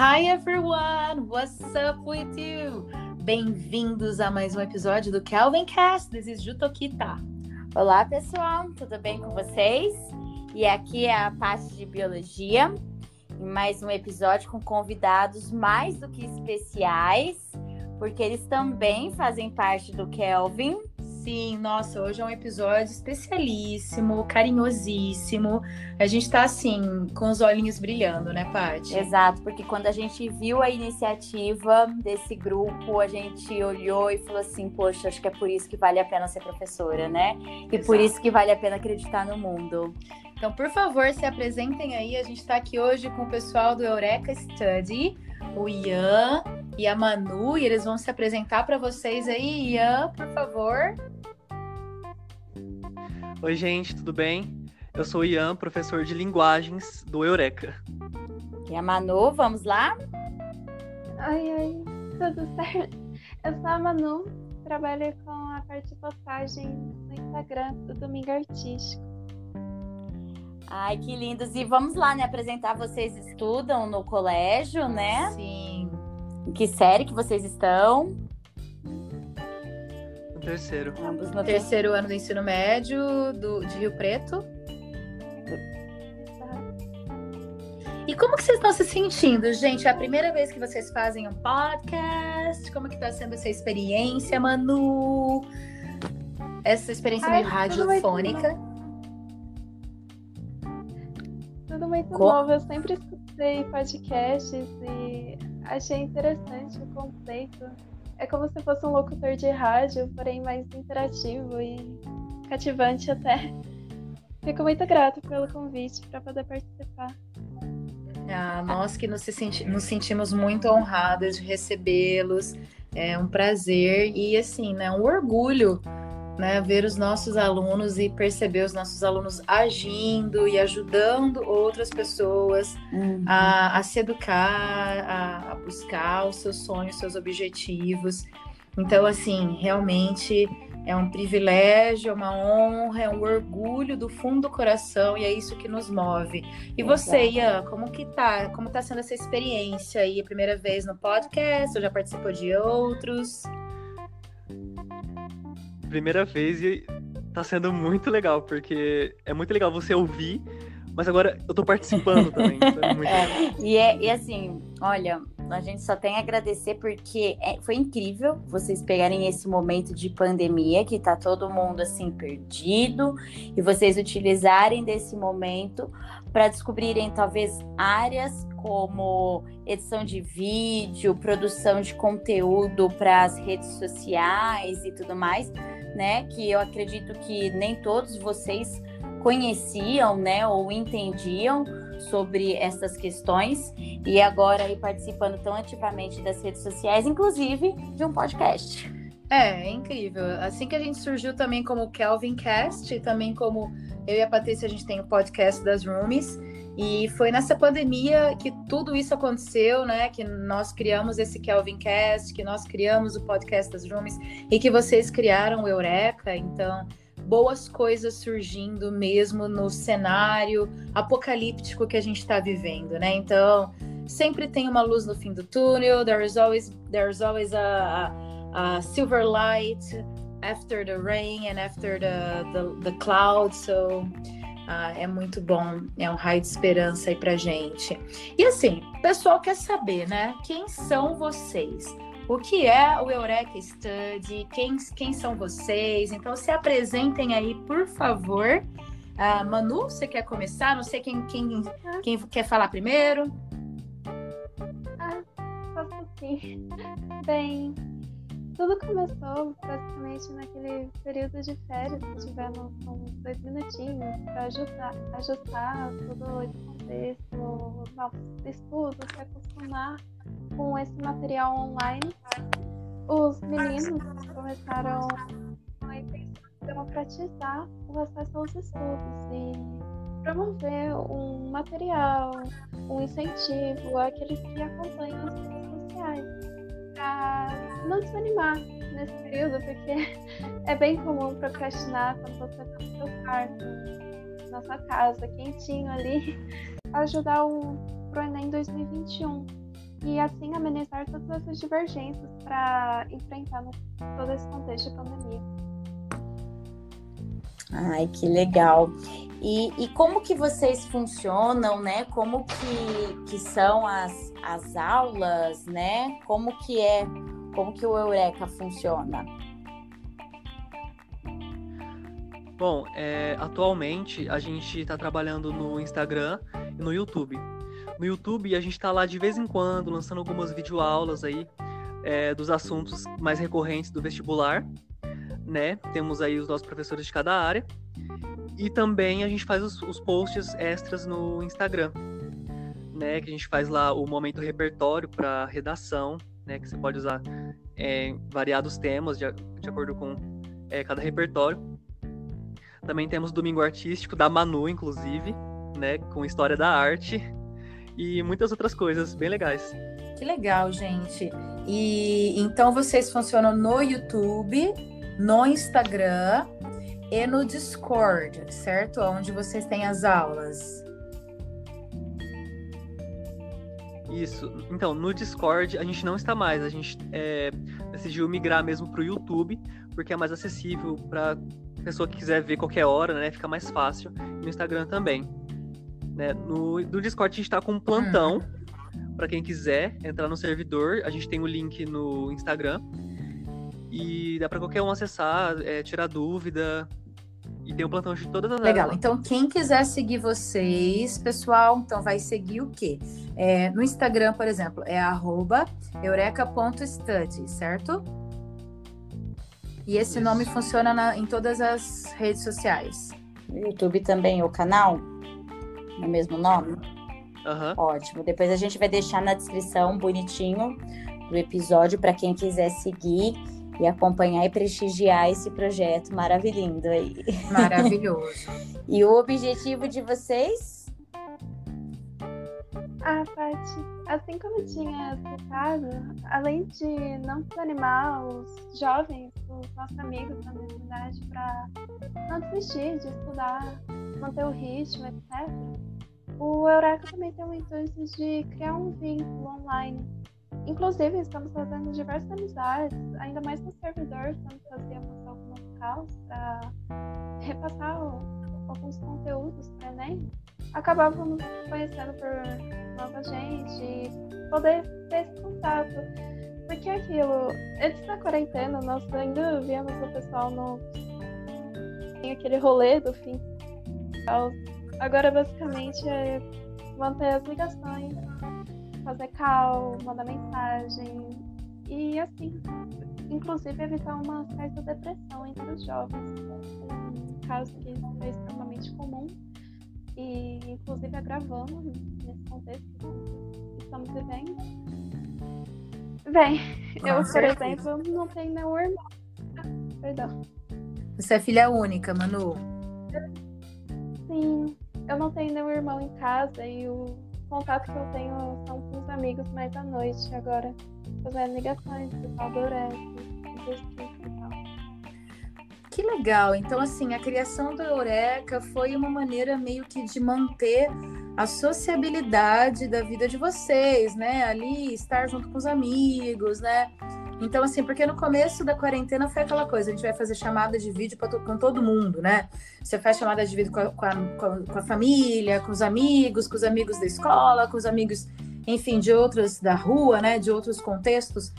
Hi everyone, what's up with you? Bem-vindos a mais um episódio do Kelvin Cast. This is Jutokita. Olá pessoal, tudo bem com vocês? E aqui é a parte de biologia, mais um episódio com convidados mais do que especiais, porque eles também fazem parte do Kelvin. Sim, nossa, hoje é um episódio especialíssimo, carinhosíssimo. A gente tá assim, com os olhinhos brilhando, né, Paty? Exato, porque quando a gente viu a iniciativa desse grupo, a gente olhou e falou assim: poxa, acho que é por isso que vale a pena ser professora, né? E Exato. por isso que vale a pena acreditar no mundo. Então, por favor, se apresentem aí. A gente está aqui hoje com o pessoal do Eureka Study, o Ian e a Manu, e eles vão se apresentar para vocês aí. Ian, por favor. Oi, gente, tudo bem? Eu sou o Ian, professor de linguagens do Eureka. E a Manu, vamos lá? Oi, oi, tudo certo? Eu sou a Manu, trabalho com a parte de postagem no Instagram do Domingo Artístico. Ai, que lindos. E vamos lá, né? Apresentar. Vocês estudam no colégio, né? Sim. Em que série que vocês estão? No terceiro. Ambos no Terceiro ano do ensino médio do, de Rio Preto. E como que vocês estão se sentindo, gente? É a primeira vez que vocês fazem um podcast? Como que tá sendo essa experiência, Manu? Essa experiência Ai, meio radiofônica. Co- novo, eu sempre escutei podcasts e achei interessante o conceito. É como se fosse um locutor de rádio, porém mais interativo e cativante até. Fico muito grata pelo convite para poder participar. Ah, nós que nos, se senti- nos sentimos muito honradas de recebê-los. É um prazer e assim, né, um orgulho, né, ver os nossos alunos e perceber os nossos alunos agindo e ajudando outras pessoas Uhum. a, a se educar, a, a buscar os seus sonhos, seus objetivos. Então, assim, realmente é um privilégio, é uma honra, é um orgulho do fundo do coração e é isso que nos move. E você, Ian, como que tá? Como tá sendo essa experiência aí? A primeira vez no podcast, ou já participou de outros? Primeira vez e tá sendo muito legal, porque é muito legal você ouvir, mas agora eu tô participando também. então é muito legal. É, e, é, e assim, olha, a gente só tem a agradecer porque é- foi incrível vocês pegarem esse momento de pandemia, que tá todo mundo assim perdido, e vocês utilizarem desse momento para descobrirem talvez áreas como edição de vídeo, produção de conteúdo para as redes sociais e tudo mais, né? Que eu acredito que nem todos vocês conheciam, né, ou entendiam sobre essas questões e agora aí participando tão ativamente das redes sociais, inclusive de um podcast. É, é incrível. Assim que a gente surgiu também como Kelvin Cast, também como eu e a Patrícia, a gente tem o podcast das Roomies. E foi nessa pandemia que tudo isso aconteceu, né? Que nós criamos esse Kelvin Cast, que nós criamos o podcast das Roomies e que vocês criaram o Eureka. Então, boas coisas surgindo mesmo no cenário apocalíptico que a gente está vivendo, né? Então, sempre tem uma luz no fim do túnel. There is always, there is always a, a a silver light after the rain and after the, the, the cloud. So ah, é muito bom, é um raio de esperança aí pra gente. E assim, o pessoal quer saber, né? Quem são vocês? O que é o Eureka Study? Quem, quem são vocês? Então se apresentem aí, por favor. Ah, Manu, você quer começar? Não sei quem, quem, quem quer falar primeiro. Posso sim. Bem, tudo começou basicamente naquele período de férias que tivemos uns dois minutinhos para ajudar, ajustar todo esse contexto, novos estudos, se acostumar com esse material online. Os meninos começaram a democratizar o acesso aos estudos e promover um material, um incentivo àqueles que acompanham as redes sociais para não desanimar nesse período, porque é bem comum procrastinar quando você está no seu quarto, na sua casa, quentinho ali, ajudar o pro Enem 2021. E assim amenizar todas essas divergências para enfrentar todo esse contexto de pandemia. Ai, que legal. E, e como que vocês funcionam, né? Como que, que são as, as aulas, né? Como que é, como que o Eureka funciona? Bom, é, atualmente a gente está trabalhando no Instagram e no YouTube. No YouTube a gente está lá de vez em quando lançando algumas videoaulas aí é, dos assuntos mais recorrentes do vestibular, né? Temos aí os nossos professores de cada área e também a gente faz os, os posts extras no Instagram, né? Que a gente faz lá o momento repertório para redação, né? Que você pode usar é, variados temas de, de acordo com é, cada repertório. Também temos Domingo Artístico, da Manu, inclusive, né? Com história da arte e muitas outras coisas bem legais. Que legal, gente. E então vocês funcionam no YouTube, no Instagram e no Discord, certo? Onde vocês têm as aulas. Isso. Então, no Discord a gente não está mais. A gente é, decidiu migrar mesmo para o YouTube, porque é mais acessível para pessoa que quiser ver qualquer hora, né? Fica mais fácil. No Instagram também. Né? No, no Discord a gente está com um plantão. Para quem quiser entrar no servidor, a gente tem o link no Instagram. E dá para qualquer um acessar, é, tirar dúvida, e tem o plantão de todas as Legal. Então, quem quiser seguir vocês, pessoal, então vai seguir o quê? É, no Instagram, por exemplo, é eureka.study, certo? E esse Isso. nome funciona na, em todas as redes sociais. No YouTube também, o canal? No mesmo nome? Uhum. Ótimo. Depois a gente vai deixar na descrição bonitinho do episódio para quem quiser seguir e acompanhar e prestigiar esse projeto maravilhoso aí. Maravilhoso. e o objetivo de vocês? Ah, Paty, assim como eu tinha citado, além de não desanimar os jovens, os nossos amigos da universidade, para não desistir de estudar, manter o ritmo, etc., o Eureka também tem o intuito de criar um vínculo online Inclusive, estamos fazendo diversas amizades, ainda mais no servidor, quando fazíamos algumas calls para repassar alguns conteúdos para Enem. Acabávamos conhecendo por nova gente e poder ter esse contato. Porque é aquilo, antes da quarentena, nós ainda víamos o pessoal no. Tem aquele rolê do fim. Agora, basicamente, é manter as ligações fazer call, mandar mensagem e assim, inclusive evitar uma certa depressão entre os jovens. Né? Um caso que é extremamente comum e inclusive agravando nesse contexto que estamos vivendo. Bem, Com eu, certeza. por exemplo, não tenho nenhum irmão. Perdão. Você é filha única, Manu? Sim, eu não tenho nenhum irmão em casa e o contato que eu tenho são com os amigos mais à noite agora, fazendo ligações, pessoal do tal. Que legal! Então, assim, a criação do Eureka foi uma maneira meio que de manter a sociabilidade da vida de vocês, né? Ali, estar junto com os amigos, né? Então, assim, porque no começo da quarentena foi aquela coisa, a gente vai fazer chamada de vídeo pra, com todo mundo, né? Você faz chamada de vídeo com a, com, a, com a, família, com os amigos, com os amigos da escola, com os amigos, enfim, de outros da rua, né? De outros contextos.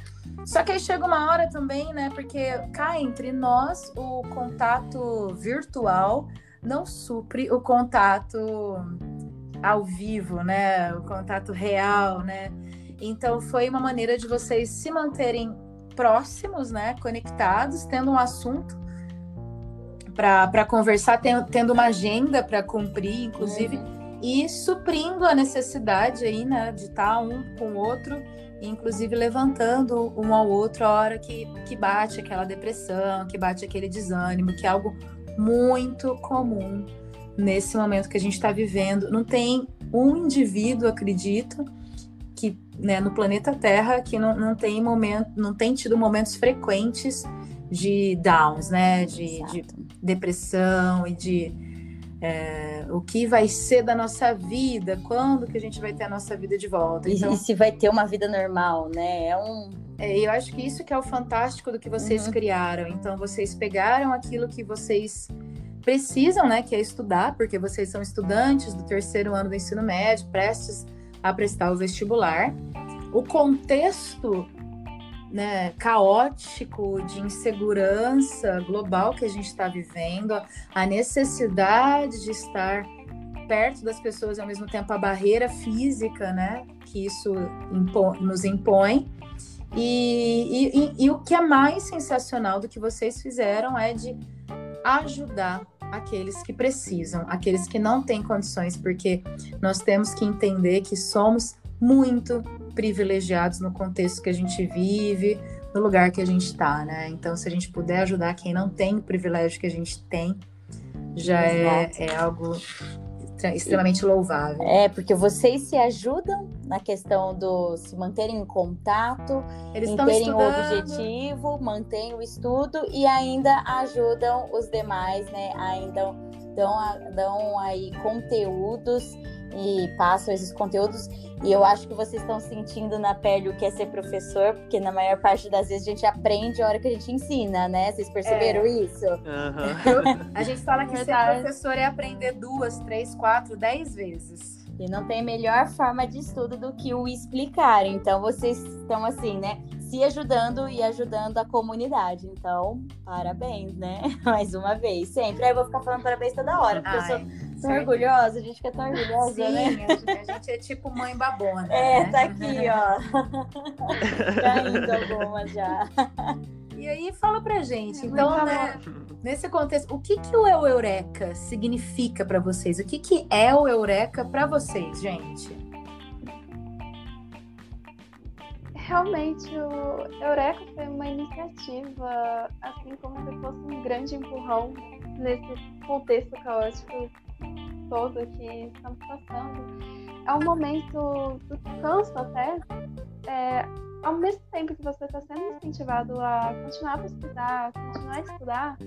Só que aí chega uma hora também, né? Porque cá entre nós o contato virtual não supre o contato ao vivo, né? O contato real, né? Então foi uma maneira de vocês se manterem próximos, né, conectados, tendo um assunto para conversar, tendo uma agenda para cumprir, inclusive, uhum. e suprindo a necessidade aí, né, de estar um com o outro, inclusive levantando um ao outro a hora que, que bate aquela depressão, que bate aquele desânimo, que é algo muito comum nesse momento que a gente está vivendo. Não tem um indivíduo, acredito, que né, no planeta Terra que não, não tem momento, não tem tido momentos frequentes de downs, né? De, de depressão e de É, o que vai ser da nossa vida? Quando que a gente vai ter a nossa vida de volta? Então, e, se vai ter uma vida normal, né? É um. É, eu acho que isso que é o fantástico do que vocês uhum. criaram. Então, vocês pegaram aquilo que vocês precisam, né? Que é estudar, porque vocês são estudantes do terceiro ano do ensino médio, prestes a prestar o vestibular. O contexto né, caótico de insegurança global que a gente está vivendo, a necessidade de estar perto das pessoas ao mesmo tempo a barreira física, né, que isso nos impõe. E, e, e, o que é mais sensacional do que vocês fizeram é de ajudar aqueles que precisam, aqueles que não têm condições, porque nós temos que entender que somos muito privilegiados no contexto que a gente vive, no lugar que a gente está, né? Então, se a gente puder ajudar quem não tem o privilégio que a gente tem, já é, é, algo extremamente louvável. É, porque vocês se ajudam na questão do se manterem em contato, Eles em terem o objetivo, mantêm o estudo e ainda ajudam os demais, né? Ainda dão, dão aí conteúdos e passam esses conteúdos. E eu acho que vocês estão sentindo na pele o que é ser professor, porque na maior parte das vezes a gente aprende a hora que a gente ensina, né? Vocês perceberam é. isso? Uhum. a gente fala que ser professor é aprender duas, três, quatro, dez vezes. E não tem melhor forma de estudo do que o explicar. Então vocês estão assim, né? Se ajudando e ajudando a comunidade. Então, parabéns, né? Mais uma vez. Sempre. Aí eu vou ficar falando parabéns toda hora, porque Ai. eu sou tão orgulhosa, a gente fica tão orgulhosa, Sim, né? A gente é tipo mãe babona. É, né? tá aqui, ó. tá indo algumas já. E aí fala pra gente, então, né, nesse contexto, o que que o Eureka significa para vocês? O que que é o Eureka para vocês, gente? Realmente, o Eureka foi uma iniciativa, assim como se fosse um grande empurrão nesse contexto caótico todo que estamos passando. É um momento do descanso até, é, ao mesmo tempo que você está sendo incentivado a continuar a pesquisar, continuar a estudar,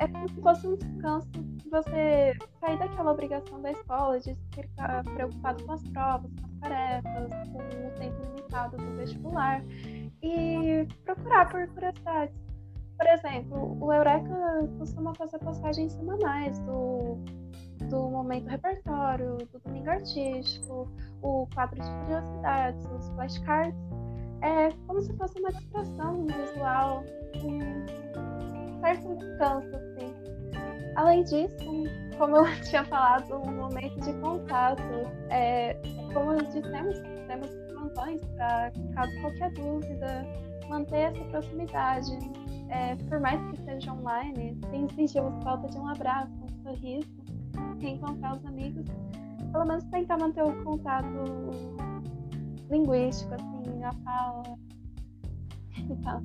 é como se fosse um descanso de você sair daquela obrigação da escola de ficar preocupado com as provas, com as tarefas, com o tempo limitado do vestibular e procurar por curiosidades. Por exemplo, o Eureka costuma fazer postagens semanais do do momento repertório, do domingo artístico, o quadro de curiosidades, os flashcards. É como se fosse uma distração visual, um certo descanso, assim. Além disso, como eu tinha falado, um momento de contato. É, como dissemos, temos plantões para caso qualquer dúvida, manter essa proximidade. É, por mais que seja online, tem sentimos falta de um abraço, um sorriso reencontrar os amigos, pelo menos tentar manter o contato linguístico, assim, a fala e tal.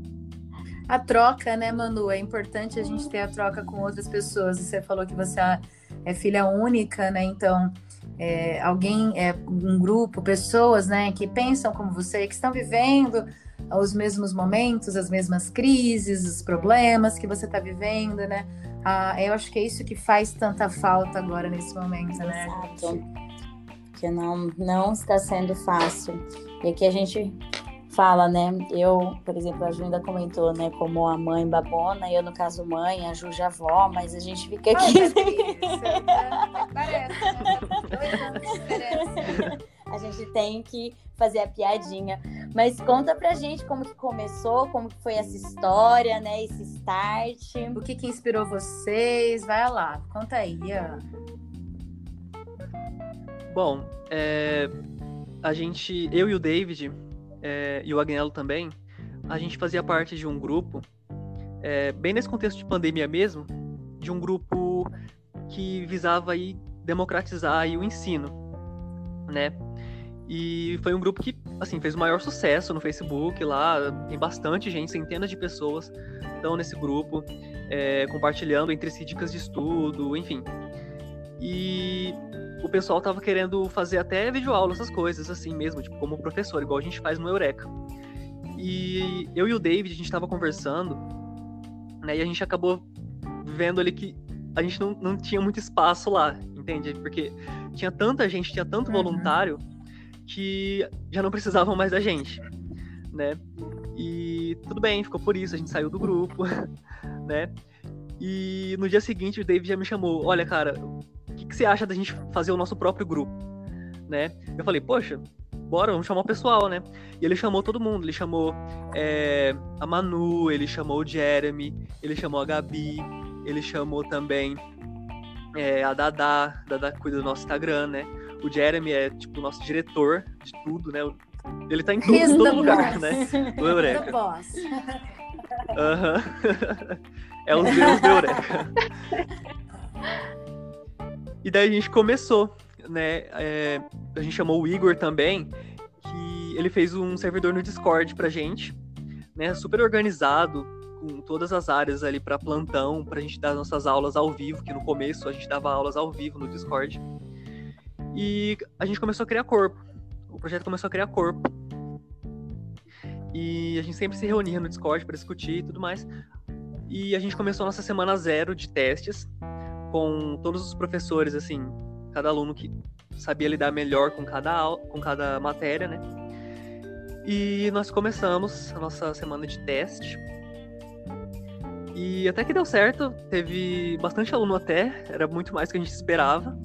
A troca, né, Manu? É importante a gente ter a troca com outras pessoas. Você falou que você é filha única, né? Então, é, alguém, é, um grupo, pessoas, né, que pensam como você, que estão vivendo os mesmos momentos, as mesmas crises, os problemas que você está vivendo, né? Ah, eu acho que é isso que faz tanta falta agora nesse momento, né? Exato. Que não, não está sendo fácil. E aqui a gente fala, né? Eu, por exemplo, a Ju ainda comentou, né? Como a mãe babona, eu, no caso, mãe, a Ju já avó, mas a gente fica aqui. Né? De diferença. A gente tem que fazer a piadinha. Mas conta pra gente como que começou, como que foi essa história, né? Esse start. O que que inspirou vocês? Vai lá, conta aí, Ian. Bom, é, a gente, eu e o David, é, e o Agnello também, a gente fazia parte de um grupo, é, bem nesse contexto de pandemia mesmo, de um grupo que visava aí democratizar aí o ensino, né? E foi um grupo que, assim, fez o maior sucesso no Facebook lá. Tem bastante gente, centenas de pessoas estão nesse grupo, é, compartilhando entre si dicas de estudo, enfim. E o pessoal tava querendo fazer até videoaula, essas coisas, assim mesmo, tipo, como professor, igual a gente faz no Eureka. E eu e o David, a gente tava conversando, né, e a gente acabou vendo ali que a gente não, não tinha muito espaço lá. entende? Porque tinha tanta gente, tinha tanto Uhum. voluntário que já não precisavam mais da gente, né? E tudo bem, ficou por isso, a gente saiu do grupo, né? E no dia seguinte o David já me chamou, olha, cara, que, você acha da gente fazer o nosso próprio grupo, né? Eu falei, poxa, bora, vamos chamar o pessoal, né? E ele chamou todo mundo, ele chamou é, a Manu, ele chamou o Jeremy, ele chamou a Gabi, ele chamou também é, a Dada, Dada cuida do nosso Instagram, né? O Jeremy é, tipo, o nosso diretor de tudo, né? Ele tá em todo, He's todo lugar, boss. né? Do Eureka. Aham. é os deus do Eureka. E daí a gente começou, né? é, a gente chamou o Igor também, que ele fez um servidor no Discord pra gente, né? Super organizado, com todas as áreas ali pra plantão, pra gente dar nossas aulas ao vivo, que no começo a gente dava aulas ao vivo no Discord. E a gente começou a criar corpo. O projeto começou a criar corpo. E a gente sempre se reunia no Discord para discutir e tudo mais. E a gente começou a nossa semana zero de testes com todos os professores, assim, cada aluno que sabia lidar melhor com cada, com cada matéria, né? E nós começamos a nossa semana de teste. E até que deu certo, teve bastante aluno até, era muito mais do que a gente esperava,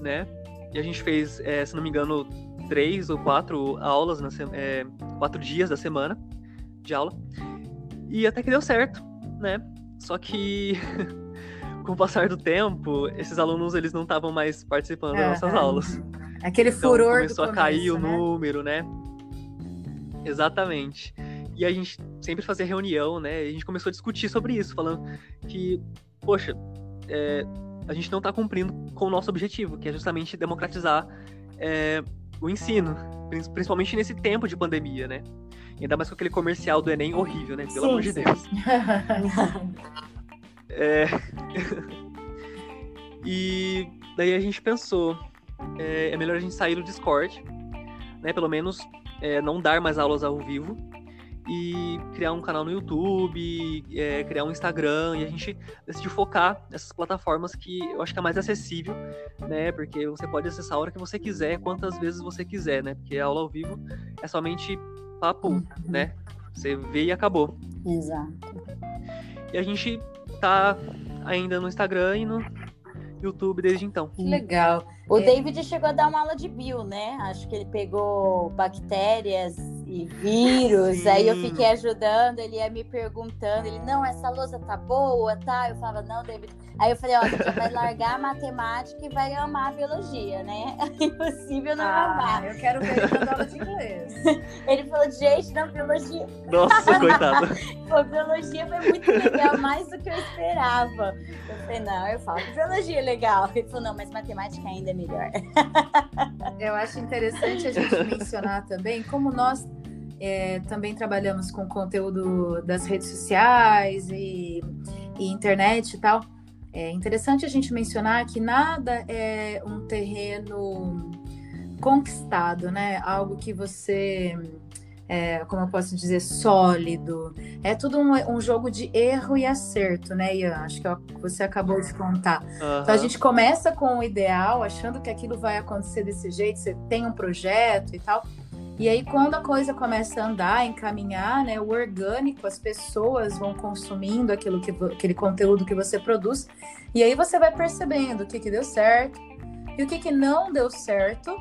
né? E a gente fez, eh, se não me engano, três ou quatro aulas, na eh, quatro dias da semana de aula. E até que deu certo, né? Só que com o passar do tempo, esses alunos eles não estavam mais participando das nossas aulas. Aquele Então furor começou do a cair o começo, né? número, né? Exatamente. E a gente sempre fazia reunião, né? E a gente começou a discutir sobre isso, falando que, poxa, é, a gente não está cumprindo com o nosso objetivo, que é justamente democratizar é, o ensino, prin- principalmente nesse tempo de pandemia, né? Ainda mais com aquele comercial do Enem horrível, né? Pelo Sim, amor de sim. Deus. É... e daí a gente pensou, é, é melhor a gente sair do Discord, né? Pelo menos é, não dar mais aulas ao vivo e criar um canal no YouTube, é, criar um Instagram e a gente decidiu focar nessas plataformas que eu acho que é mais acessível, né? Porque você pode acessar a hora que você quiser, quantas vezes você quiser, né? Porque a aula ao vivo é somente papo, né? Você vê e acabou. Exato. E a gente tá ainda no Instagram e no YouTube desde então. Que legal. O É. David chegou a dar uma aula de bio, né? Acho que ele pegou bactérias e vírus. Sim. Aí eu fiquei ajudando, ele ia me perguntando. Ele, não, essa lousa tá boa, tá? Eu falava, não, David. Aí eu falei, ó, você vai largar a matemática e vai amar a biologia, né? É impossível não Ah, amar. eu quero ver ele aula de inglês. Ele falou, gente, não, biologia. Nossa, coitado. Pô, biologia foi muito legal, mais do que eu esperava. Eu falei, não, eu falo, biologia é legal. Ele falou, não, mas matemática ainda é melhor. Eu acho interessante a gente mencionar também como nós é, também trabalhamos com conteúdo das redes sociais e, e internet e tal. É interessante a gente mencionar que nada é um terreno conquistado, né? Algo que você, é, como eu posso dizer, sólido. É tudo um, um jogo de erro e acerto, né, Ian? Acho que é você acabou de contar. Então a gente começa com o ideal, achando que aquilo vai acontecer desse jeito, você tem um projeto e tal. E aí, quando a coisa começa a andar, encaminhar, né, o orgânico, as pessoas vão consumindo aquilo que, aquele conteúdo que você produz, e aí você vai percebendo o que, que deu certo e o que, que não deu certo.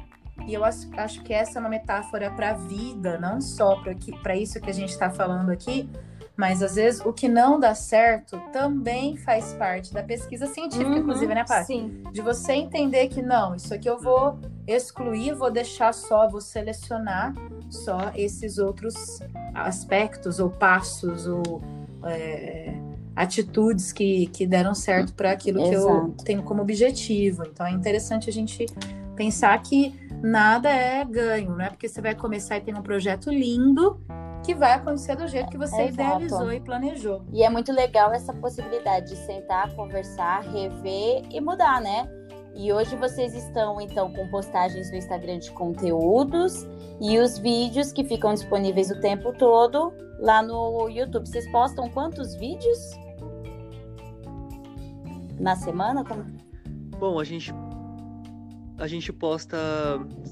E eu acho, acho que essa é uma metáfora para a vida, não só para isso que a gente está falando aqui, mas às vezes o que não dá certo também faz parte da pesquisa científica, Uhum, inclusive, né, Paty? Sim. de você entender que não, isso aqui eu vou excluir, vou deixar só, vou selecionar só esses outros aspectos ou passos ou é, atitudes que, que deram certo para aquilo que eu Exato. tenho como objetivo. Então é interessante a gente pensar que nada é ganho, não é porque você vai começar e tem um projeto lindo que vai acontecer do jeito que você Exato. idealizou e planejou. E é muito legal essa possibilidade de sentar, conversar, rever e mudar, né? E hoje vocês estão então com postagens no Instagram de conteúdos e os vídeos que ficam disponíveis o tempo todo lá no YouTube. Vocês postam quantos vídeos na semana? Como- Bom, a gente a gente posta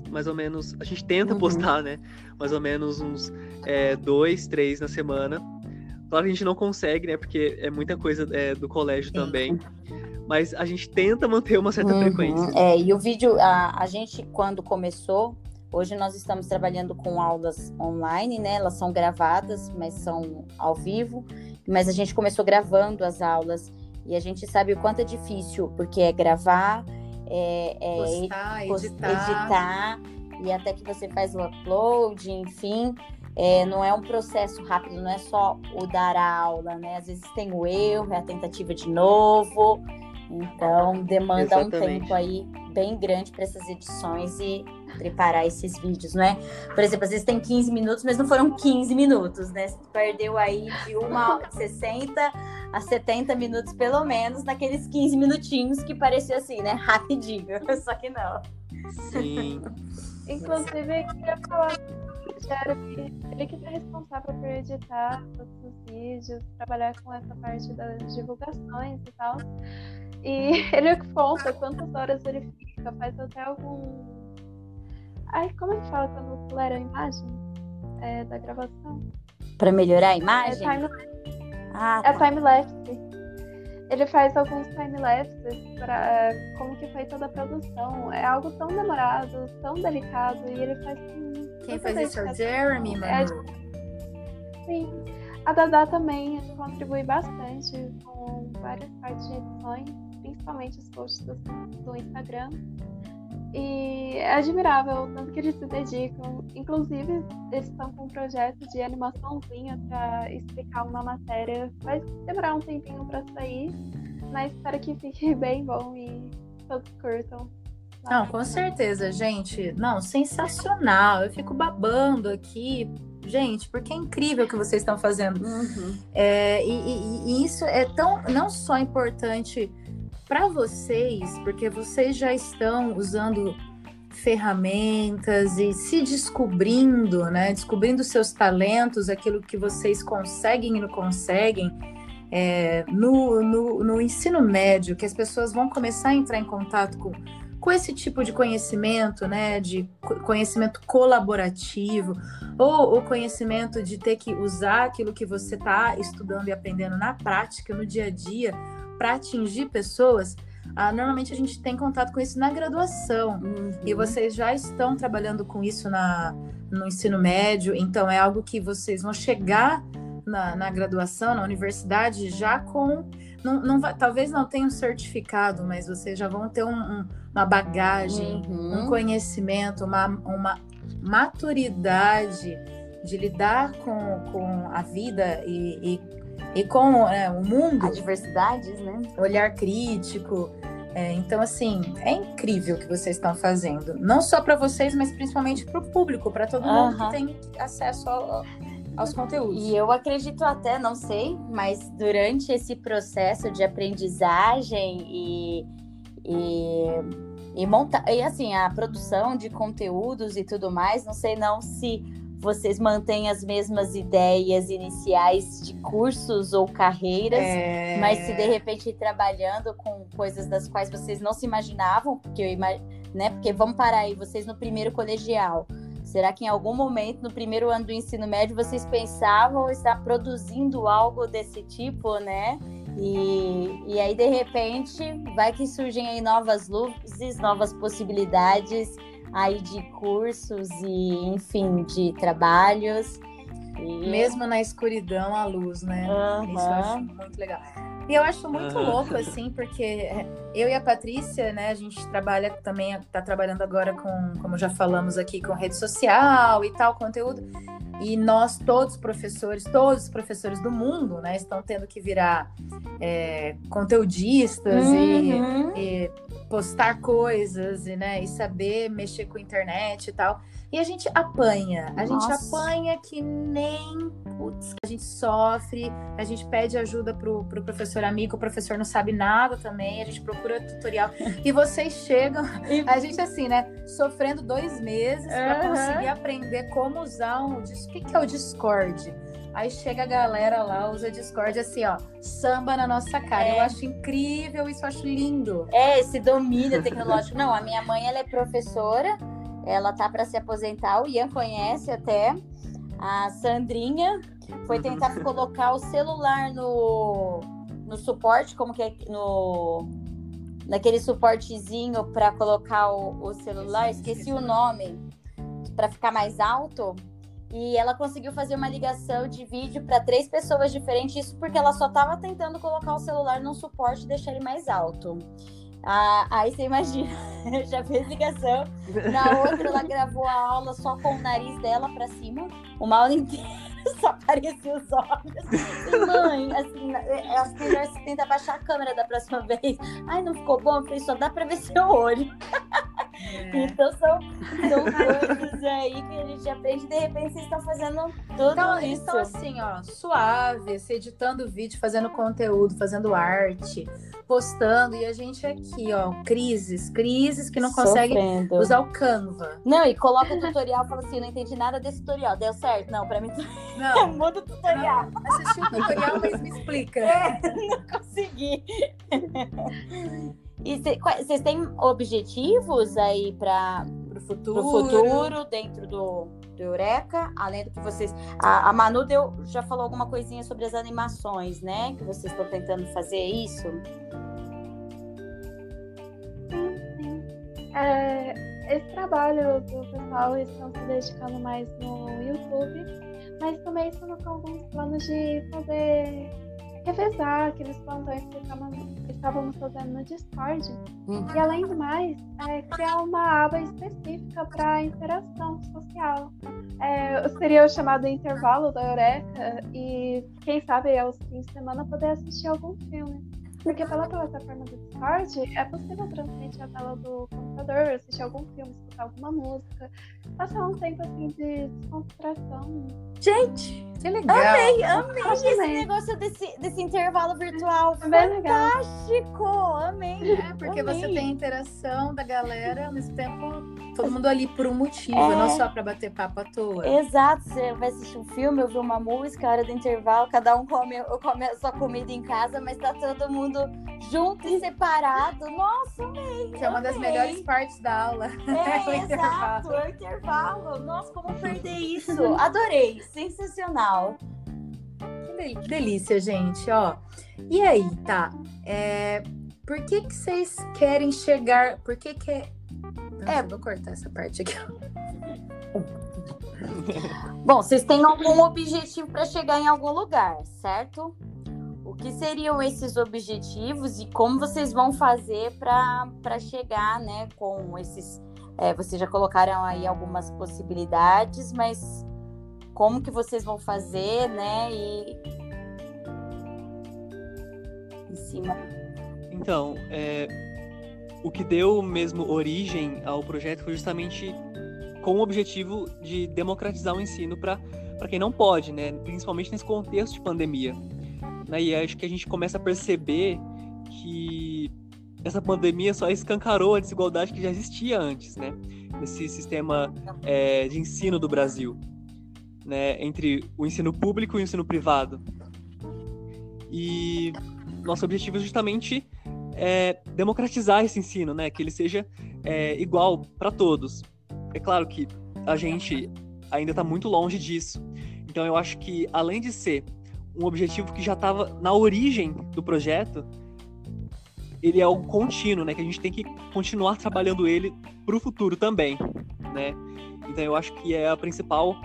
mais ou menos, a gente tenta Uhum. postar, né? Mais ou menos uns é, dois, três na semana. Claro que a gente não consegue, né? Porque é muita coisa é, do colégio também. Mas a gente tenta manter uma certa Uhum. frequência. É, e o vídeo, a, a gente, quando começou, hoje nós estamos trabalhando com aulas online, né? Elas são gravadas, mas são ao vivo. Mas a gente começou gravando as aulas. E a gente sabe o quanto é difícil, porque é gravar, é, é Postar, pos- editar. editar, e até que você faz o upload, enfim. é, não é um processo rápido, não é só o dar a aula, né? Às vezes tem o erro, é a tentativa de novo. Então, demanda um Exatamente. tempo aí bem grande para essas edições e preparar esses vídeos, não é? Por exemplo, às vezes tem 15 minutos, mas não foram 15 minutos, né? Você perdeu aí de uma 60 a 70 minutos, pelo menos, naqueles 15 minutinhos que parecia assim, né? Rapidinho. Só que não. Sim. Inclusive, eu queria falar ele que tá responsável por editar todos os vídeos, trabalhar com essa parte das divulgações e tal. E ele conta quantas horas ele fica, faz até algum. Ai, como é que fala quando acelera a imagem é, da gravação? Para melhorar a É imagem? time, Ah, é tá. time-lapse. Ele faz alguns time-lapses para como que foi toda a produção. É algo tão demorado, tão delicado, e ele faz com Quem faz isso é o. Jeremy, É, mano. Sim. A Dada também contribui bastante com várias partes de edições, principalmente os posts do, do Instagram. E é admirável o tanto que eles se dedicam. Inclusive, eles estão com um projeto de animaçãozinha para explicar uma matéria. Vai demorar um tempinho para sair, mas espero que fique bem bom e todos curtam. Não, com certeza, gente. Não, sensacional. Eu fico babando aqui, gente, porque é incrível o que vocês estão fazendo. Uhum. É, e, e- e isso é tão não só importante para vocês, porque vocês já estão usando ferramentas e se descobrindo, né? Descobrindo seus talentos, aquilo que vocês conseguem e não conseguem. é, no, no, no ensino médio, que as pessoas vão começar a entrar em contato com, com esse tipo de conhecimento, né? De co- conhecimento colaborativo, ou o conhecimento de ter que usar aquilo que você está estudando e aprendendo na prática, no dia a dia, para atingir pessoas. Ah, normalmente a gente tem contato com isso na graduação. Uhum. E vocês já estão trabalhando com isso na, no ensino médio, então é algo que vocês vão chegar na, na graduação, na universidade, já com. Não, não vai- talvez não tenha um certificado, mas vocês já vão ter um- um- uma bagagem, Uhum. um conhecimento, uma, uma maturidade de lidar com, com a vida e, e, e com é, o mundo Adversidades, né? olhar crítico. É, então, assim, é incrível o que vocês estão fazendo. Não só para vocês, mas principalmente para o público, para todo mundo que tem acesso ao- aos conteúdos. E eu acredito até, não sei, mas durante esse processo de aprendizagem e, e, e montar, e assim, a produção de conteúdos e tudo mais, não sei não se vocês mantêm as mesmas ideias iniciais de cursos ou carreiras, É, mas se de repente ir trabalhando com coisas das quais vocês não se imaginavam, porque eu ima- né? Porque vamos parar aí, vocês no primeiro colegial. Será que em algum momento, no primeiro ano do ensino médio, vocês pensavam estar produzindo algo desse tipo, né? E, e aí, de repente, vai que surgem aí novas luzes, novas possibilidades aí de cursos e, enfim, de trabalhos. E... mesmo na escuridão, a luz, né? Isso eu acho muito legal. E eu acho muito Aham. louco, assim, porque é, eu e a Patrícia, né, a gente trabalha também, tá trabalhando agora com, como já falamos aqui, com rede social e tal, conteúdo. E nós, todos professores, todos os professores do mundo, né, estão tendo que virar é, conteudistas e, Uhum. e postar coisas e, né, e saber mexer com a internet e tal. E a gente apanha, a gente Nossa. apanha que nem putz, a gente sofre, a gente pede ajuda pro, pro professor amigo, o professor não sabe nada também, a gente procura tutorial. E vocês chegam, a gente assim, né, sofrendo dois meses para Aham. conseguir aprender como usar um o que, que é o Discord? Aí chega a galera lá, usa Discord assim, ó, samba na nossa cara. É. Eu acho incrível isso, eu acho lindo. É, esse domínio tecnológico. Não, a minha mãe, ela é professora, ela tá para se aposentar, o Ian conhece até. A Sandrinha foi tentar colocar o celular no, no suporte, como que é no naquele suportezinho para colocar o, o celular, esqueci o nome, para ficar mais alto e ela conseguiu fazer uma ligação de vídeo para três pessoas diferentes, isso porque ela só estava tentando colocar o celular num suporte e deixar ele mais alto. Ah, aí você imagina, já fez ligação. Na outra, ela gravou a aula só com o nariz dela para cima, uma aula inteira, só aparecia os olhos. E, mãe, assim, é, que melhor você tenta baixar a câmera da próxima vez. Ai, não ficou bom? Eu falei, só dá para ver seu olho. É. Então são, são coisas aí que a gente aprende de repente vocês estão fazendo tudo então, isso. Então, assim, ó, suave, se editando vídeo, fazendo conteúdo, fazendo arte, postando, e a gente aqui, ó, crises, crises que não consegue usar o Canva. Não, e coloca o tutorial e fala assim: não entendi nada desse tutorial, deu certo? Não, pra mim. Não. Muda o tutorial. Não, assisti o tutorial, mas me explica. É, não consegui. E vocês têm objetivos aí para o futuro. futuro dentro do, do Eureka? Além do que vocês. A, a Manu deu, já falou alguma coisinha sobre as animações, né? Que vocês estão tentando fazer isso? Sim, sim. É, esse trabalho do pessoal estão se dedicando mais no YouTube, mas também estão com alguns planos de fazer revezar aqueles plantões que estávamos fazendo no Discord. Uhum. E além do mais, é, criar uma aba específica para interação social. É, seria o chamado intervalo da Eureka e quem sabe aos fins de semana poder assistir algum filme. Porque pela plataforma do Discord é possível transmitir a tela do computador, assistir algum filme, escutar alguma música, passar um tempo assim de descontração. Gente, que legal! Amei, amei esse negócio desse, desse intervalo virtual. É bem Fantástico! Legal. Amei! É, porque amei. você tem interação da galera ao mesmo tempo todo mundo ali por um motivo, é... não só para bater papo à toa. Exato, você vai assistir um filme, ouvir uma música, hora do intervalo, cada um come, come a sua comida em casa, mas tá todo mundo junto e separado. Nossa, amei! Que é uma das melhores partes da aula. É, o exato, o intervalo. Nossa, como perder isso? Adorei, sensacional. Que delícia, gente, ó. E aí, tá? É, por que que vocês querem chegar? Por que que é é, vou cortar essa parte aqui. Bom, vocês têm algum objetivo para chegar em algum lugar, certo? O que seriam esses objetivos e como vocês vão fazer para chegar, né, com esses. É, vocês já colocaram aí algumas possibilidades, mas como que vocês vão fazer, né? E em cima. Então, é, o que deu mesmo origem ao projeto foi justamente com o objetivo de democratizar o ensino para quem não pode, né? principalmente nesse contexto de pandemia. Né? E acho que a gente começa a perceber que essa pandemia só escancarou a desigualdade que já existia antes, né? nesse sistema é, de ensino do Brasil, né? entre o ensino público e o ensino privado. E nosso objetivo é justamente é, democratizar esse ensino, né? Que ele seja é, igual para todos. É claro que a gente ainda está muito longe disso. Então eu acho que além de ser um objetivo que já estava na origem do projeto, ele é algo contínuo, né? Que a gente tem que continuar trabalhando ele para o futuro também, né? Então eu acho que é a principal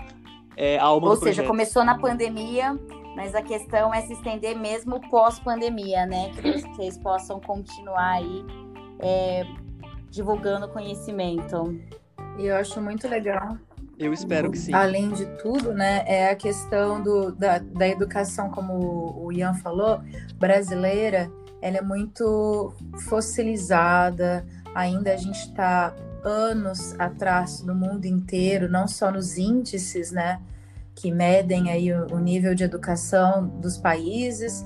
é, alma Ou do seja, projeto. começou na pandemia, mas a questão é se estender mesmo pós-pandemia, né? Que vocês possam continuar aí é, divulgando conhecimento. E eu acho muito legal. Eu espero que sim. Além de tudo, né, é a questão do, da, da educação, como o Ian falou, brasileira, ela é muito fossilizada, ainda a gente está anos atrás no mundo inteiro, não só nos índices, né, que medem aí o, o nível de educação dos países,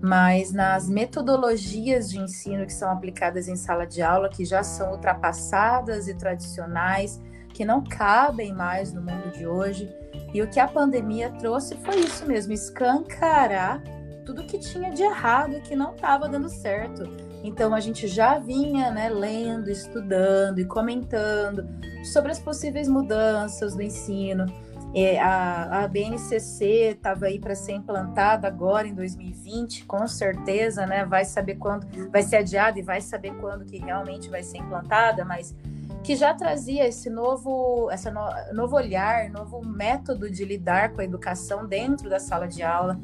mas nas metodologias de ensino que são aplicadas em sala de aula, que já são ultrapassadas e tradicionais, que não cabem mais no mundo de hoje. E o que a pandemia trouxe foi isso mesmo, escancarar tudo que tinha de errado e que não estava dando certo. Então a gente já vinha né, lendo, estudando e comentando sobre as possíveis mudanças do ensino. É, a, a BNCC estava aí para ser implantada agora em 2020, com certeza, né? Vai saber quando vai ser adiada e vai saber quando que realmente vai ser implantada, mas que já trazia esse novo, essa no, novo olhar, novo método de lidar com a educação dentro da sala de aula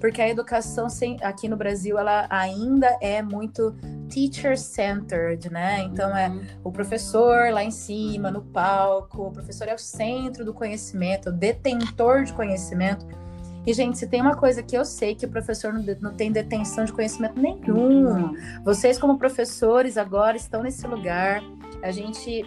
porque a educação aqui no Brasil ela ainda é muito teacher centered, né? Então é uhum. o professor lá em cima, no palco, o professor é o centro do conhecimento, o detentor de conhecimento. E, gente, se tem uma coisa que eu sei que o professor não, não tem detenção de conhecimento nenhum. Vocês, como professores, agora estão nesse lugar. A gente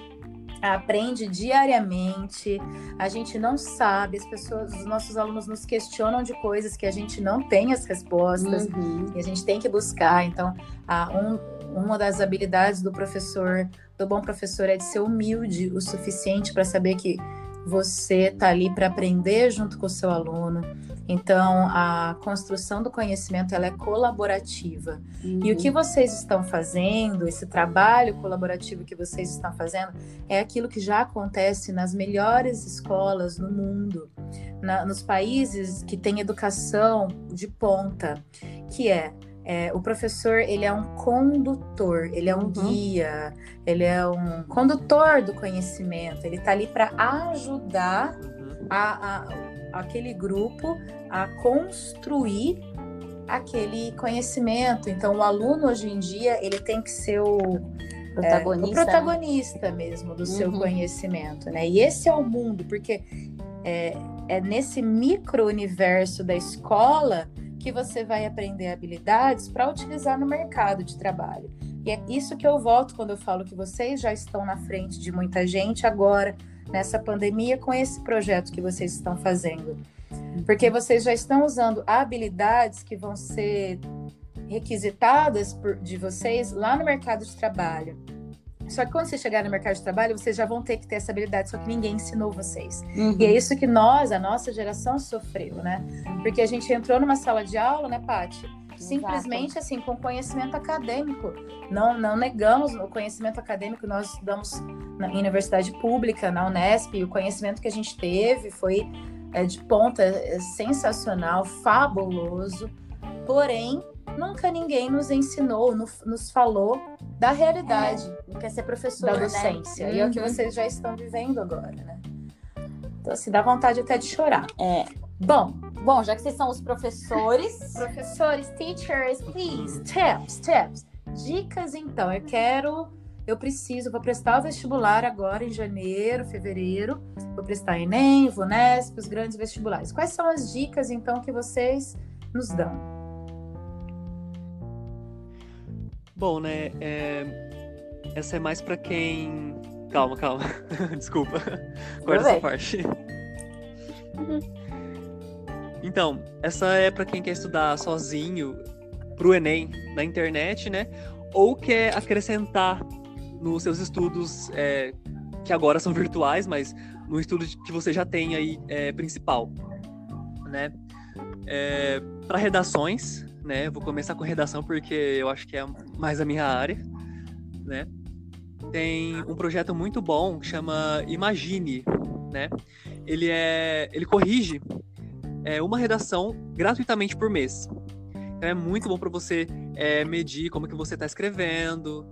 aprende diariamente, a gente não sabe, as pessoas, os nossos alunos nos questionam de coisas que a gente não tem as respostas uhum. e a gente tem que buscar. Então, a, um, uma das habilidades do professor, do bom professor, é de ser humilde o suficiente para saber que você está ali para aprender junto com o seu aluno. Então, a construção do conhecimento ela é colaborativa. Uhum. E o que uhum. vocês estão fazendo, esse trabalho colaborativo que vocês estão fazendo, é aquilo que já acontece nas melhores escolas no mundo, na, nos países que têm educação de ponta, que é é, o professor ele é um condutor, ele é um uhum. guia, ele é um condutor do conhecimento. Ele está ali para ajudar uhum. a, a, aquele grupo a construir aquele conhecimento. Então, o aluno hoje em dia ele tem que ser o protagonista, é, o protagonista mesmo do uhum. seu conhecimento, né? E esse é o mundo, porque é, é nesse micro universo da escola que você vai aprender habilidades para utilizar no mercado de trabalho. E é isso que eu volto quando eu falo que vocês já estão na frente de muita gente agora, nessa pandemia, com esse projeto que vocês estão fazendo. Porque vocês já estão usando habilidades que vão ser requisitadas por, de vocês lá no mercado de trabalho. Só que quando você chegar no mercado de trabalho, vocês já vão ter que ter essa habilidade, só que ninguém ensinou vocês. Uhum. E é isso que nós, a nossa geração, sofreu, né? Porque a gente entrou numa sala de aula, né, Paty? Simplesmente Exato. assim, com conhecimento acadêmico. Não, não negamos o conhecimento acadêmico, nós estudamos na universidade pública, na Unesp, e o conhecimento que a gente teve foi é, de ponta, é sensacional, fabuloso. Porém, nunca ninguém nos ensinou, nos falou da realidade. É, quer ser professor, da né? docência. Né? E é o que uhum. vocês já estão vivendo agora, né? Então, assim, dá vontade até de chorar. É. Bom, bom, já que vocês são os professores. professores, teachers, please, tips, tips. Dicas, então. Eu quero. Eu preciso, vou prestar o vestibular agora em janeiro, fevereiro. Vou prestar Enem, VUNESP, os grandes vestibulares. Quais são as dicas, então, que vocês nos dão? Bom, né? É... Essa é mais para quem. Calma, calma. Desculpa. Corta essa parte. Uhum. Então, essa é para quem quer estudar sozinho pro Enem na internet, né? Ou quer acrescentar nos seus estudos é, que agora são virtuais, mas no estudo que você já tem aí é, principal, né? É, para redações, né? Vou começar com redação porque eu acho que é mais a minha área, né? Tem um projeto muito bom que chama Imagine, né? Ele é, ele corrige é, uma redação gratuitamente por mês. Então é muito bom para você é, medir como que você está escrevendo,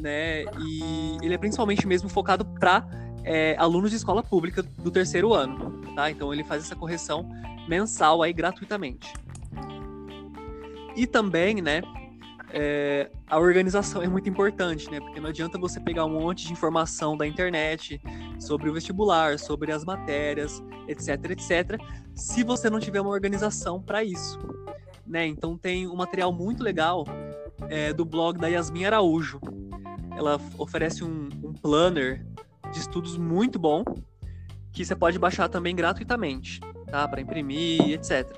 né? E ele é principalmente mesmo focado para é, alunos de escola pública do terceiro ano, tá? Então ele faz essa correção mensal aí gratuitamente. E também, né, é, a organização é muito importante, né? Porque não adianta você pegar um monte de informação da internet sobre o vestibular, sobre as matérias, etc, etc, se você não tiver uma organização para isso, né? Então tem um material muito legal é, do blog da Yasmin Araújo. Ela oferece um, um planner de estudos muito bom que você pode baixar também gratuitamente, tá? Para imprimir, etc.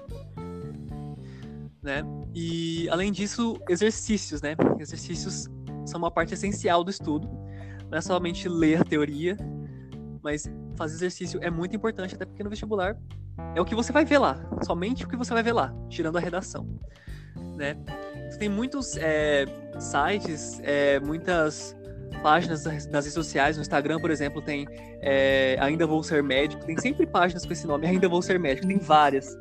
Né? E, além disso, exercícios, né? Exercícios são uma parte essencial do estudo. Não é somente ler a teoria, mas fazer exercício é muito importante, até porque no vestibular é o que você vai ver lá, somente o que você vai ver lá, tirando a redação, né? Tem muitos é, sites, é, muitas páginas nas redes sociais, no Instagram, por exemplo, tem é, Ainda Vou Ser Médico, tem sempre páginas com esse nome, Ainda Vou Ser Médico, tem várias.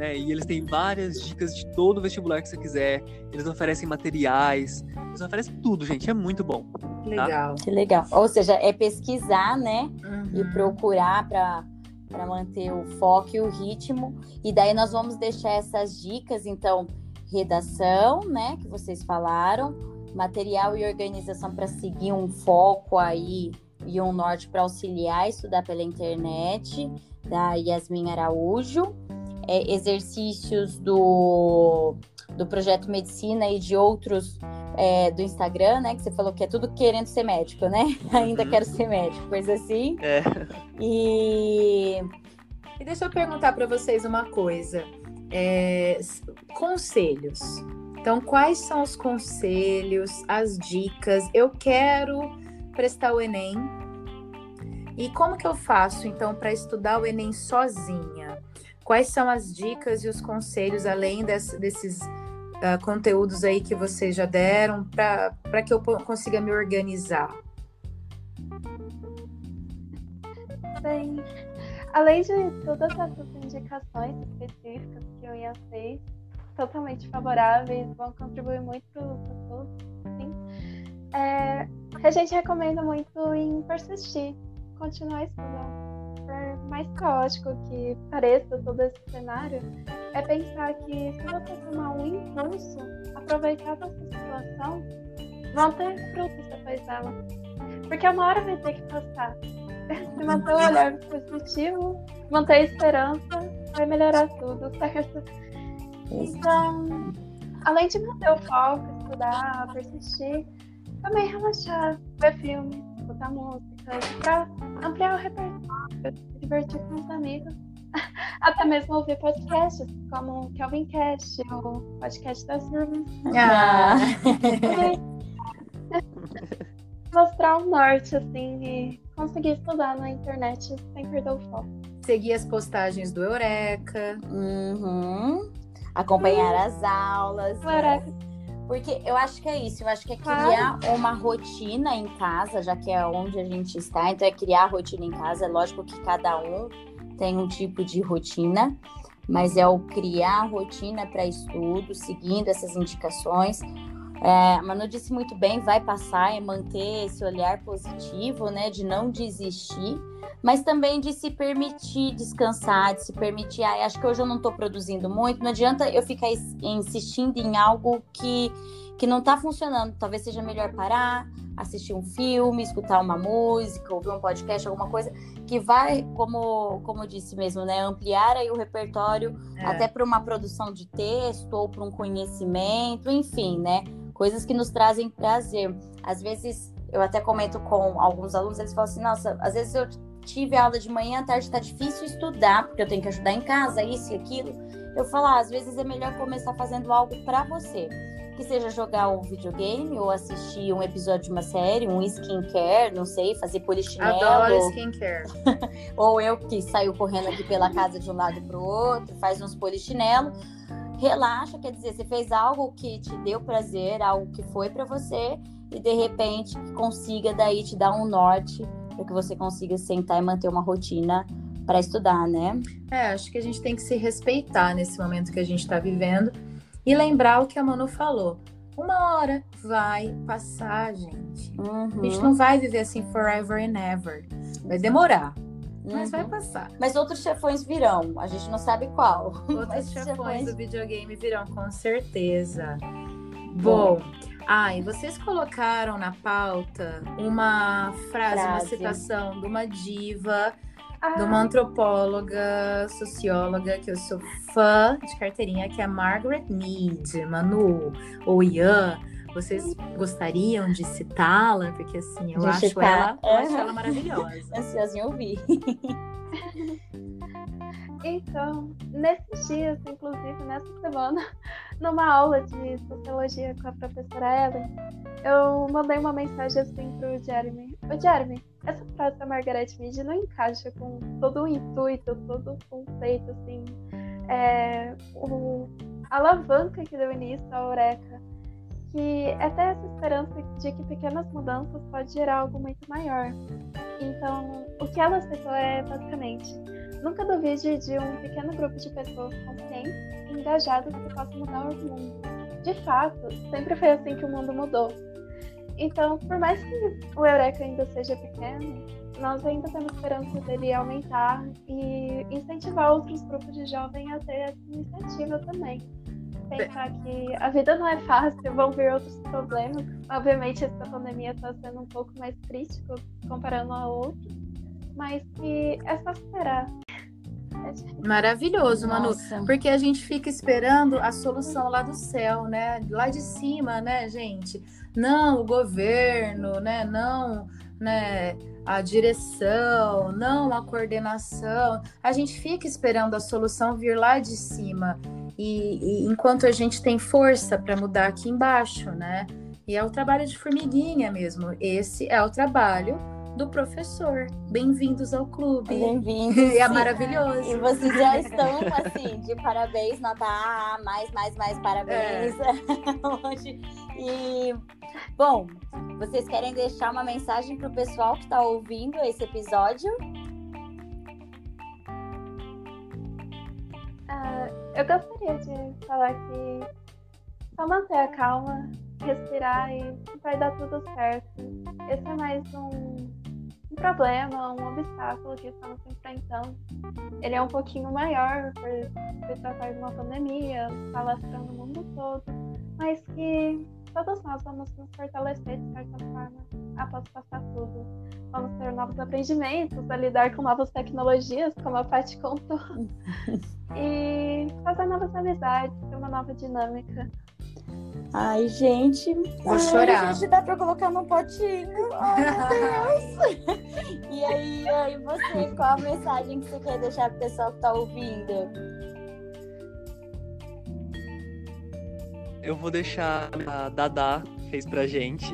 Né? E eles têm várias dicas de todo o vestibular que você quiser. Eles oferecem materiais, eles oferecem tudo, gente. É muito bom. Tá? Legal. Que legal. Ou seja, é pesquisar, né? Uhum. E procurar para para manter o foco e o ritmo. E daí nós vamos deixar essas dicas, então, redação, né, que vocês falaram, material e organização para seguir um foco aí e um norte para auxiliar estudar pela internet, da Yasmin Araújo, é, exercícios do, do projeto Medicina e de outros é, do Instagram, né? Que você falou que é tudo querendo ser médico, né? Ainda uhum. quero ser médico, coisa assim. É. E... e deixa eu perguntar para vocês uma coisa. É, conselhos. Então, quais são os conselhos, as dicas? Eu quero prestar o Enem. E como que eu faço, então, para estudar o Enem sozinha? Quais são as dicas e os conselhos, além desse, desses uh, conteúdos aí que vocês já deram, para que eu consiga me organizar? Bem, além de todas essas indicações específicas que o Ian fez, totalmente favoráveis, vão contribuir muito para o futuro, sim. É, a gente recomenda muito em persistir, continuar estudando. Por mais caótico que pareça todo esse cenário, é pensar que se você tomar um impulso, aproveitar dessa situação, vão ter frutos depois dela. Porque uma hora vai ter que passar. Se manter o olhar positivo, manter a esperança, vai melhorar tudo, certo? Então, além de manter o foco, estudar, persistir, também relaxar, ver filmes, escutar música, para ampliar o repertório, se divertir com os amigos. Até mesmo ouvir podcasts, como o Kelvin Cast, o podcast das turmas. Ah. Mostrar o norte, assim, e conseguir estudar na internet sem perder o foco. Seguir as postagens do Eureka. Uhum acompanhar as aulas. Né? Porque eu acho que é isso, eu acho que é criar uma rotina em casa, já que é onde a gente está, então é criar a rotina em casa. É lógico que cada um tem um tipo de rotina, mas é o criar a rotina para estudo, seguindo essas indicações. É, a Manu disse muito bem, vai passar, é manter esse olhar positivo, né, de não desistir, mas também de se permitir descansar, de se permitir, ah, acho que hoje eu não estou produzindo muito, não adianta eu ficar insistindo em algo que, que não está funcionando, talvez seja melhor parar, assistir um filme, escutar uma música, ouvir um podcast, alguma coisa que vai, como, como eu disse mesmo, né, ampliar aí o repertório é. até para uma produção de texto ou para um conhecimento, enfim, né, coisas que nos trazem prazer. Às vezes, eu até comento com alguns alunos, eles falam assim: nossa, às vezes eu tive aula de manhã, à tarde está difícil estudar, porque eu tenho que ajudar em casa, isso e aquilo. Eu falo, ah, às vezes é melhor começar fazendo algo para você. Que seja jogar um videogame ou assistir um episódio de uma série, um skincare, não sei, fazer polichinelo. Adoro skincare. ou eu que saio correndo aqui pela casa de um lado para o outro, faz uns polichinelo relaxa, quer dizer, você fez algo que te deu prazer, algo que foi para você e de repente consiga daí te dar um norte para que você consiga sentar e manter uma rotina para estudar, né? É, acho que a gente tem que se respeitar nesse momento que a gente está vivendo e lembrar o que a Manu falou. Uma hora vai passar, gente. Uhum. A gente não vai viver assim forever and ever. Vai demorar. Mas uhum. vai passar. Mas outros chefões virão, a gente não sabe qual. Outros chefões, chefões do videogame virão, com certeza. Bom. Bom. Ah, e vocês colocaram na pauta uma frase, frase. uma citação de uma diva, ah. de uma antropóloga, socióloga, que eu sou fã de carteirinha, que é a Margaret Mead, Manu, ou Ian. Vocês gostariam de citá-la? Porque assim, eu, acho ela, eu acho ela maravilhosa. Ansiosa em ouvir. Então, nesses dias, inclusive nessa semana, numa aula de sociologia com a professora Ellen, eu mandei uma mensagem assim pro Jeremy. Ô Jeremy, essa frase da Margaret Mead não encaixa com todo o intuito, todo o conceito, assim, é, o, a alavanca que deu início à Eureka, que é ter essa esperança de que pequenas mudanças podem gerar algo muito maior. Então, o que ela aceitou é basicamente Nunca duvide de um pequeno grupo de pessoas conscientes e engajadas que possam mudar o mundo. De fato, sempre foi assim que o mundo mudou. Então, por mais que o Eureka ainda seja pequeno, nós ainda temos esperança dele aumentar e incentivar outros grupos de jovens a ter essa iniciativa também. Pensar que a vida não é fácil, vão vir outros problemas. Obviamente, essa pandemia está sendo um pouco mais crítico comparando a outros, mas que é só esperar. Maravilhoso, Manu. Porque a gente fica esperando a solução lá do céu, né? Lá de cima, né, gente? Não o governo, né? Não, né? A direção, não a coordenação. A gente fica esperando a solução vir lá de cima. E, e enquanto a gente tem força para mudar aqui embaixo, né? E é o trabalho de formiguinha mesmo. Esse é o trabalho do professor. Bem-vindos ao clube. Bem-vindos. é maravilhoso. E vocês já estão, assim, de parabéns, nota A, mais, mais, mais parabéns. É. Hoje. E, bom, vocês querem deixar uma mensagem para o pessoal que está ouvindo esse episódio? Uh, eu gostaria de falar que só manter a calma, respirar e vai dar tudo certo. Esse é mais um um problema, um obstáculo que estamos enfrentando. Ele é um pouquinho maior por se tratar de uma pandemia, está lastrando o mundo todo, mas que todos nós vamos nos fortalecer de certa forma após passar tudo. Vamos ter novos aprendimentos, a lidar com novas tecnologias, como a Paty contou, e fazer novas amizades, ter uma nova dinâmica. Ai, gente. Vou ai, chorar. Gente, dá pra colocar num potinho. Ai, meu Deus. e aí, aí, você, qual a mensagem que você quer deixar pro pessoal que tá ouvindo? Eu vou deixar a Dada fez pra gente,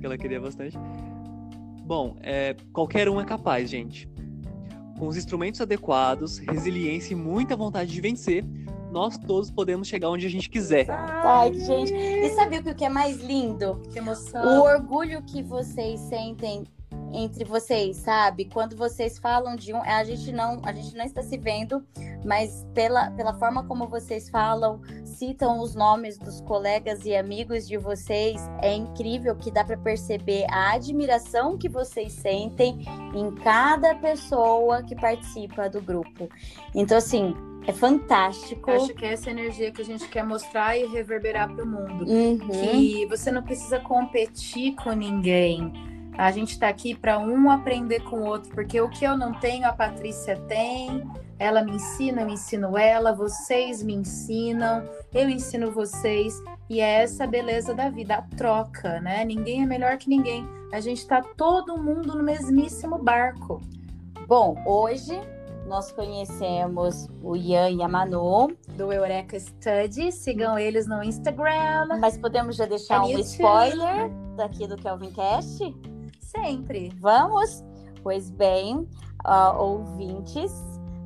que ela queria bastante. Bom, é, qualquer um é capaz, gente. Com os instrumentos adequados, resiliência e muita vontade de vencer, nós todos podemos chegar onde a gente quiser. Ai, gente. E sabe o que é mais lindo? Que emoção. O orgulho que vocês sentem entre vocês, sabe? Quando vocês falam de um, a gente não, a gente não está se vendo, mas pela, pela forma como vocês falam, citam os nomes dos colegas e amigos de vocês, é incrível que dá para perceber a admiração que vocês sentem em cada pessoa que participa do grupo. Então assim, é fantástico. Acho que é essa energia que a gente quer mostrar e reverberar para o mundo. Uhum. Que você não precisa competir com ninguém. A gente está aqui para um aprender com o outro, porque o que eu não tenho, a Patrícia tem. Ela me ensina, eu ensino ela, vocês me ensinam, eu ensino vocês. E é essa beleza da vida, a troca, né? Ninguém é melhor que ninguém. A gente está todo mundo no mesmíssimo barco. Bom, hoje nós conhecemos o Ian e a Manu. Do Eureka Study. Sigam eles no Instagram. Mas podemos já deixar um spoiler daqui do Kelvin Cast? Sempre. Vamos? Pois bem, uh, ouvintes,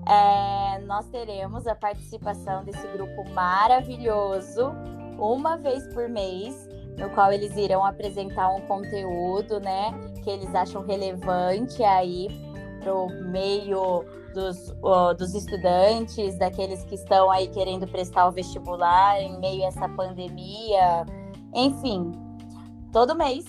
é, nós teremos a participação desse grupo maravilhoso uma vez por mês, no qual eles irão apresentar um conteúdo, né, que eles acham relevante aí para o meio dos, dos estudantes, daqueles que estão aí querendo prestar o vestibular em meio a essa pandemia, enfim, todo mês.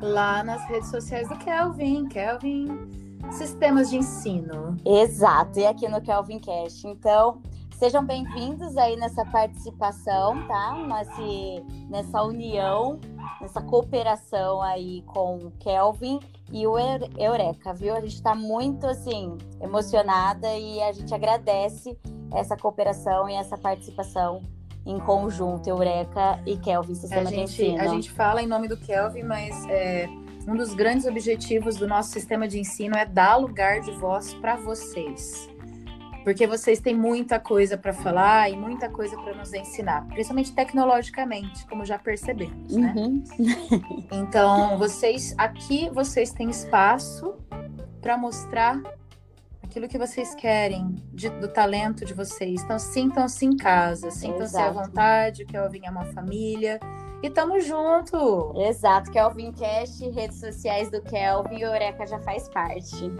Lá nas redes sociais do Kelvin, Kelvin Sistemas de Ensino. Exato, e aqui no Kelvin Cash. Então, sejam bem-vindos aí nessa participação, tá? Nesse, nessa união, nessa cooperação aí com o Kelvin e o Eureka, viu? A gente está muito assim emocionada e a gente agradece essa cooperação e essa participação em conjunto, Eureka e Kelvin Sistema a gente, de Ensino. A gente fala em nome do Kelvin, mas é, um dos grandes objetivos do nosso sistema de ensino é dar lugar de voz para vocês. Porque vocês têm muita coisa para falar e muita coisa para nos ensinar, principalmente tecnologicamente, como já percebemos, né? Uhum. Então, vocês aqui vocês têm espaço para mostrar aquilo que vocês querem de- do talento de vocês. Então, sintam-se em casa, sintam-se à vontade, que eu vim é uma família. E tamo junto! Exato, Kelvin Cash, redes sociais do Kelvin, Eureka já faz parte.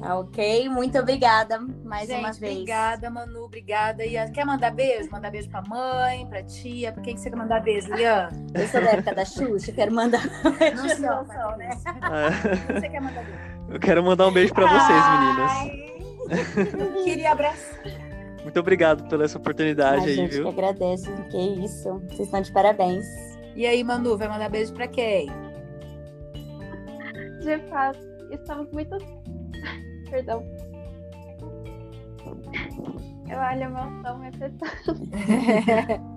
Tá ok? Muito obrigada mais Gente, uma vez. obrigada, Manu, obrigada. E quer mandar beijo? Mandar beijo pra mãe, pra tia? Pra quem que você quer mandar beijo, Ian? Eu sou da época da Xuxa, quero mandar. Não sei, Não são, né? É, você quer mandar beijo? eu quero mandar um beijo para vocês, meninas. Ai, Queria abraçar. Muito obrigado pela essa oportunidade Ai, aí, gente, que viu? agradeço. Que isso. Vocês estão de parabéns. E aí, Manu, vai mandar beijo pra quem? De fato, estamos muito. Perdão. Eu olho meu som me afetando.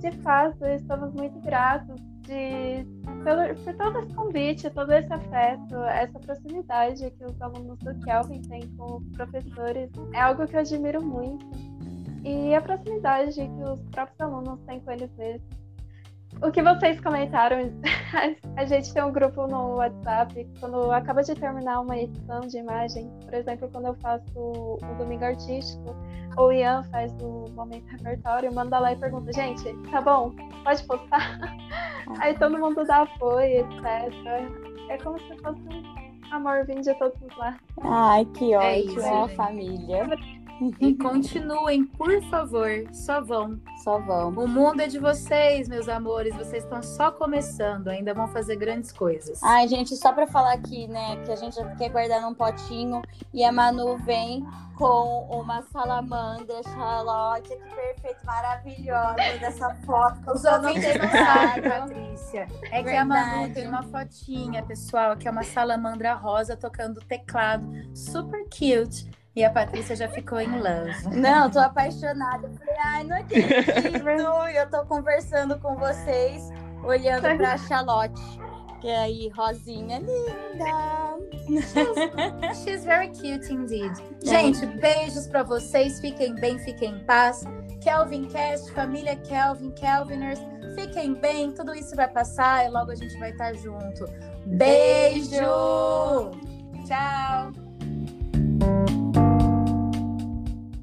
De fato, estamos muito gratos de, pelo, por todo esse convite, todo esse afeto, essa proximidade que os alunos do Kelvin têm com os professores. É algo que eu admiro muito. E a proximidade que os próprios alunos têm com eles mesmos. O que vocês comentaram, a gente tem um grupo no WhatsApp, quando acaba de terminar uma edição de imagem, por exemplo, quando eu faço o Domingo Artístico, ou o Ian faz o Momento Repertório, manda lá e pergunta, gente, tá bom? Pode postar? Aí todo mundo dá apoio, etc. É como se fosse um amor vindo de todos lá. Ai, que É ótimo, isso, é uma gente. família. E continuem, por favor, só vão. Só vamos. O mundo é de vocês, meus amores. Vocês estão só começando, ainda vão fazer grandes coisas. Ai, gente, só pra falar aqui, né, que a gente já quer guardar num potinho e a Manu vem com uma salamandra Charlotte, que perfeito, maravilhosa dessa foto. Os só não sabem. Patrícia. É que a Manu Verdade. tem uma fotinha, pessoal, que é uma salamandra rosa tocando teclado. Super cute. E a Patrícia já ficou em love. Não, tô apaixonada. Falei, ai, não acredito. E eu tô conversando com vocês, olhando pra Charlotte. Que é aí, Rosinha, linda. She's very cute indeed. Gente, beijos pra vocês. Fiquem bem, fiquem em paz. Kelvin Cast, família Kelvin, Kelviners. Fiquem bem, tudo isso vai passar e logo a gente vai estar junto. Beijo!